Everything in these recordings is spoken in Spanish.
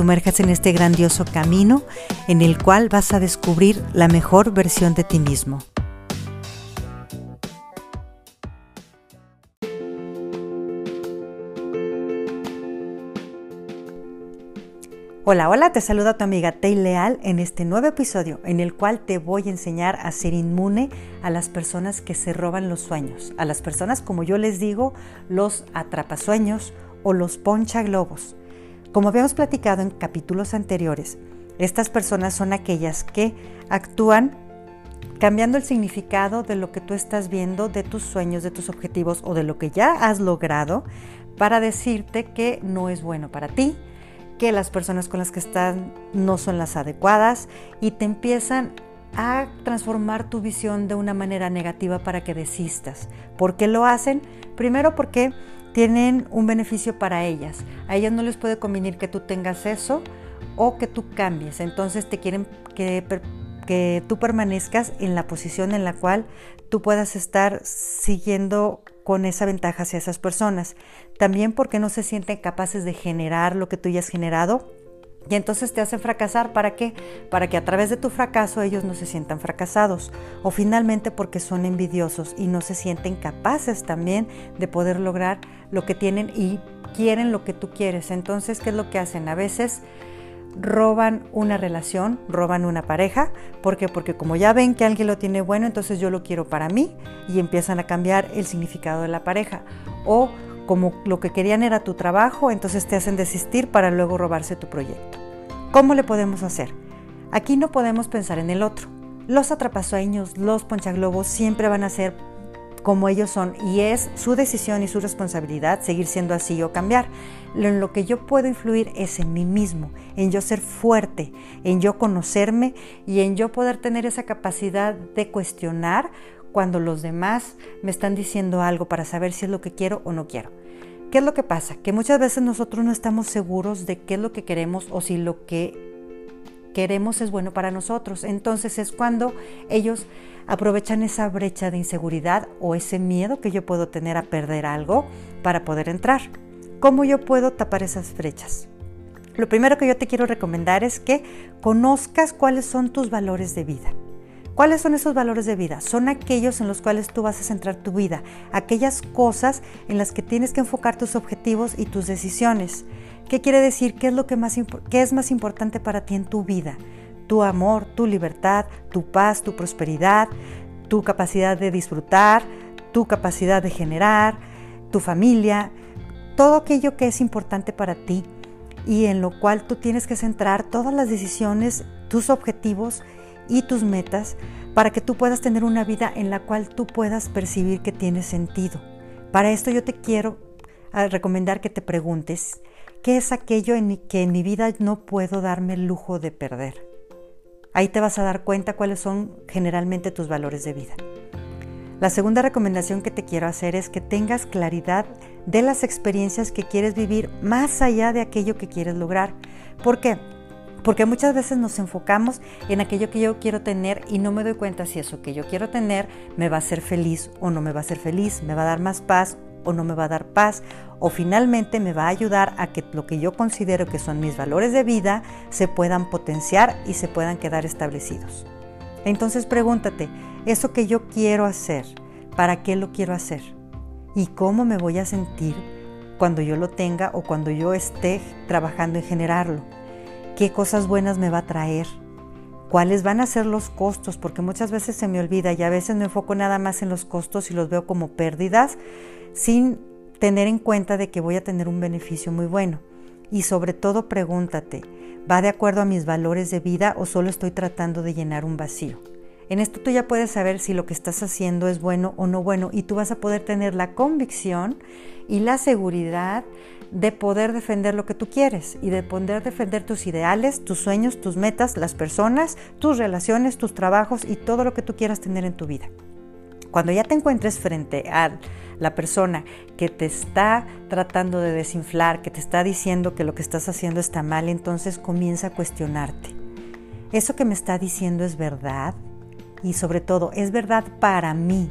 sumerjas en este grandioso camino en el cual vas a descubrir la mejor versión de ti mismo. Hola, hola, te saluda tu amiga Tay Leal en este nuevo episodio en el cual te voy a enseñar a ser inmune a las personas que se roban los sueños, a las personas como yo les digo, los atrapasueños o los poncha globos. Como habíamos platicado en capítulos anteriores, estas personas son aquellas que actúan cambiando el significado de lo que tú estás viendo, de tus sueños, de tus objetivos o de lo que ya has logrado para decirte que no es bueno para ti, que las personas con las que están no son las adecuadas y te empiezan a transformar tu visión de una manera negativa para que desistas. ¿Por qué lo hacen? Primero porque tienen un beneficio para ellas. A ellas no les puede convenir que tú tengas eso o que tú cambies. Entonces te quieren que, que tú permanezcas en la posición en la cual tú puedas estar siguiendo con esa ventaja hacia esas personas. También porque no se sienten capaces de generar lo que tú ya has generado y entonces te hacen fracasar. ¿Para qué? Para que a través de tu fracaso ellos no se sientan fracasados. O finalmente porque son envidiosos y no se sienten capaces también de poder lograr lo que tienen y quieren lo que tú quieres. Entonces, ¿qué es lo que hacen? A veces roban una relación, roban una pareja. ¿Por qué? Porque como ya ven que alguien lo tiene bueno, entonces yo lo quiero para mí y empiezan a cambiar el significado de la pareja. O como lo que querían era tu trabajo, entonces te hacen desistir para luego robarse tu proyecto. ¿Cómo le podemos hacer? Aquí no podemos pensar en el otro. Los atrapasueños, los ponchaglobos siempre van a ser como ellos son y es su decisión y su responsabilidad seguir siendo así o cambiar. En lo que yo puedo influir es en mí mismo, en yo ser fuerte, en yo conocerme y en yo poder tener esa capacidad de cuestionar cuando los demás me están diciendo algo para saber si es lo que quiero o no quiero. ¿Qué es lo que pasa? Que muchas veces nosotros no estamos seguros de qué es lo que queremos o si lo que queremos es bueno para nosotros. Entonces es cuando ellos aprovechan esa brecha de inseguridad o ese miedo que yo puedo tener a perder algo para poder entrar. ¿Cómo yo puedo tapar esas brechas? Lo primero que yo te quiero recomendar es que conozcas cuáles son tus valores de vida. ¿Cuáles son esos valores de vida? Son aquellos en los cuales tú vas a centrar tu vida, aquellas cosas en las que tienes que enfocar tus objetivos y tus decisiones. ¿Qué quiere decir? ¿Qué es lo que más qué es más importante para ti en tu vida? Tu amor, tu libertad, tu paz, tu prosperidad, tu capacidad de disfrutar, tu capacidad de generar, tu familia, todo aquello que es importante para ti y en lo cual tú tienes que centrar todas las decisiones, tus objetivos y tus metas para que tú puedas tener una vida en la cual tú puedas percibir que tiene sentido. Para esto yo te quiero ah, recomendar que te preguntes, ¿qué es aquello en que en mi vida no puedo darme el lujo de perder? Ahí te vas a dar cuenta cuáles son generalmente tus valores de vida. La segunda recomendación que te quiero hacer es que tengas claridad de las experiencias que quieres vivir más allá de aquello que quieres lograr. ¿Por qué? Porque muchas veces nos enfocamos en aquello que yo quiero tener y no me doy cuenta si eso que yo quiero tener me va a hacer feliz o no me va a hacer feliz, me va a dar más paz o no me va a dar paz, o finalmente me va a ayudar a que lo que yo considero que son mis valores de vida se puedan potenciar y se puedan quedar establecidos. Entonces pregúntate, eso que yo quiero hacer, ¿para qué lo quiero hacer? ¿Y cómo me voy a sentir cuando yo lo tenga o cuando yo esté trabajando en generarlo? Qué cosas buenas me va a traer, cuáles van a ser los costos, porque muchas veces se me olvida y a veces me enfoco nada más en los costos y los veo como pérdidas sin tener en cuenta de que voy a tener un beneficio muy bueno. Y sobre todo pregúntate, ¿va de acuerdo a mis valores de vida o solo estoy tratando de llenar un vacío? En esto tú ya puedes saber si lo que estás haciendo es bueno o no bueno y tú vas a poder tener la convicción y la seguridad de poder defender lo que tú quieres y de poder defender tus ideales, tus sueños, tus metas, las personas, tus relaciones, tus trabajos y todo lo que tú quieras tener en tu vida. Cuando ya te encuentres frente a la persona que te está tratando de desinflar, que te está diciendo que lo que estás haciendo está mal, entonces comienza a cuestionarte. ¿Eso que me está diciendo es verdad? Y sobre todo, ¿es verdad para mí?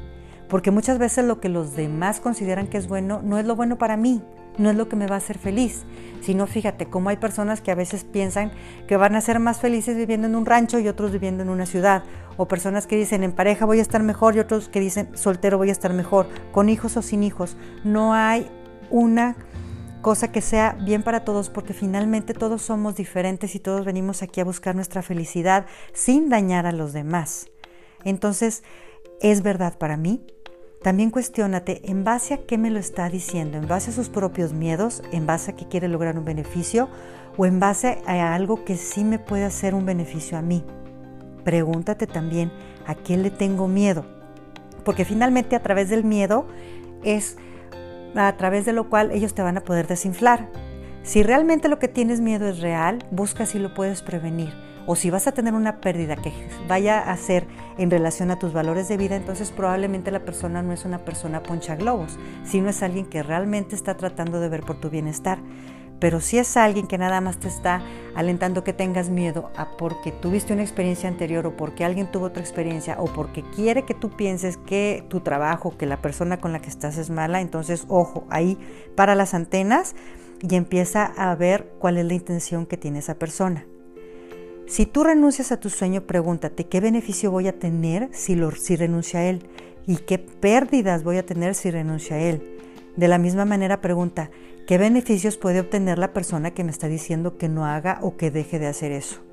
Porque muchas veces lo que los demás consideran que es bueno no es lo bueno para mí no es lo que me va a hacer feliz, sino fíjate cómo hay personas que a veces piensan que van a ser más felices viviendo en un rancho y otros viviendo en una ciudad, o personas que dicen en pareja voy a estar mejor y otros que dicen soltero voy a estar mejor, con hijos o sin hijos. No hay una cosa que sea bien para todos porque finalmente todos somos diferentes y todos venimos aquí a buscar nuestra felicidad sin dañar a los demás. Entonces, ¿es verdad para mí? También cuestiónate en base a qué me lo está diciendo, en base a sus propios miedos, en base a que quiere lograr un beneficio o en base a algo que sí me puede hacer un beneficio a mí. Pregúntate también a qué le tengo miedo, porque finalmente a través del miedo es a través de lo cual ellos te van a poder desinflar. Si realmente lo que tienes miedo es real, busca si lo puedes prevenir o si vas a tener una pérdida que vaya a ser en relación a tus valores de vida, entonces probablemente la persona no es una persona poncha globos, sino es alguien que realmente está tratando de ver por tu bienestar. Pero si es alguien que nada más te está alentando que tengas miedo a porque tuviste una experiencia anterior o porque alguien tuvo otra experiencia o porque quiere que tú pienses que tu trabajo, que la persona con la que estás es mala, entonces ojo, ahí para las antenas y empieza a ver cuál es la intención que tiene esa persona. Si tú renuncias a tu sueño, pregúntate qué beneficio voy a tener si, lo, si renuncio a él y qué pérdidas voy a tener si renuncio a él. De la misma manera, pregunta, ¿qué beneficios puede obtener la persona que me está diciendo que no haga o que deje de hacer eso?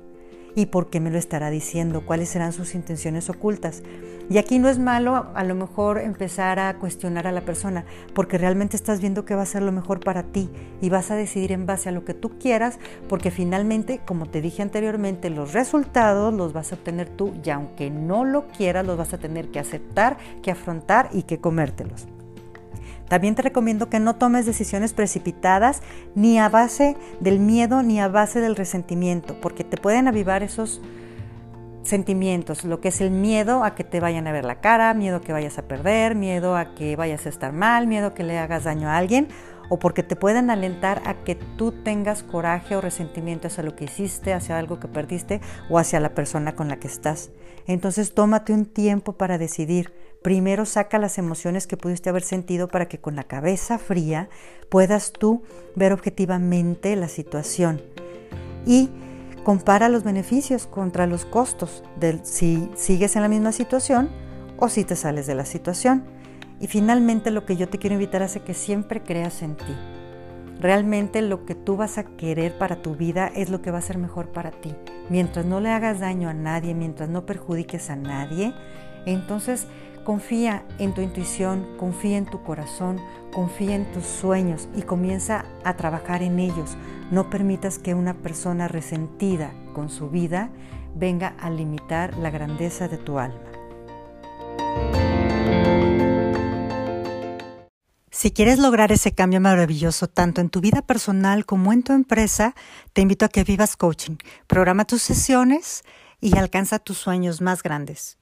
Y por qué me lo estará diciendo, cuáles serán sus intenciones ocultas. Y aquí no es malo a lo mejor empezar a cuestionar a la persona, porque realmente estás viendo que va a ser lo mejor para ti y vas a decidir en base a lo que tú quieras, porque finalmente, como te dije anteriormente, los resultados los vas a obtener tú y aunque no lo quieras, los vas a tener que aceptar, que afrontar y que comértelos. También te recomiendo que no tomes decisiones precipitadas ni a base del miedo ni a base del resentimiento, porque te pueden avivar esos sentimientos, lo que es el miedo a que te vayan a ver la cara, miedo a que vayas a perder, miedo a que vayas a estar mal, miedo a que le hagas daño a alguien, o porque te pueden alentar a que tú tengas coraje o resentimiento hacia lo que hiciste, hacia algo que perdiste o hacia la persona con la que estás. Entonces tómate un tiempo para decidir Primero saca las emociones que pudiste haber sentido para que con la cabeza fría puedas tú ver objetivamente la situación y compara los beneficios contra los costos de si sigues en la misma situación o si te sales de la situación. Y finalmente lo que yo te quiero invitar es que siempre creas en ti. Realmente lo que tú vas a querer para tu vida es lo que va a ser mejor para ti. Mientras no le hagas daño a nadie, mientras no perjudiques a nadie, entonces Confía en tu intuición, confía en tu corazón, confía en tus sueños y comienza a trabajar en ellos. No permitas que una persona resentida con su vida venga a limitar la grandeza de tu alma. Si quieres lograr ese cambio maravilloso tanto en tu vida personal como en tu empresa, te invito a que vivas coaching. Programa tus sesiones y alcanza tus sueños más grandes.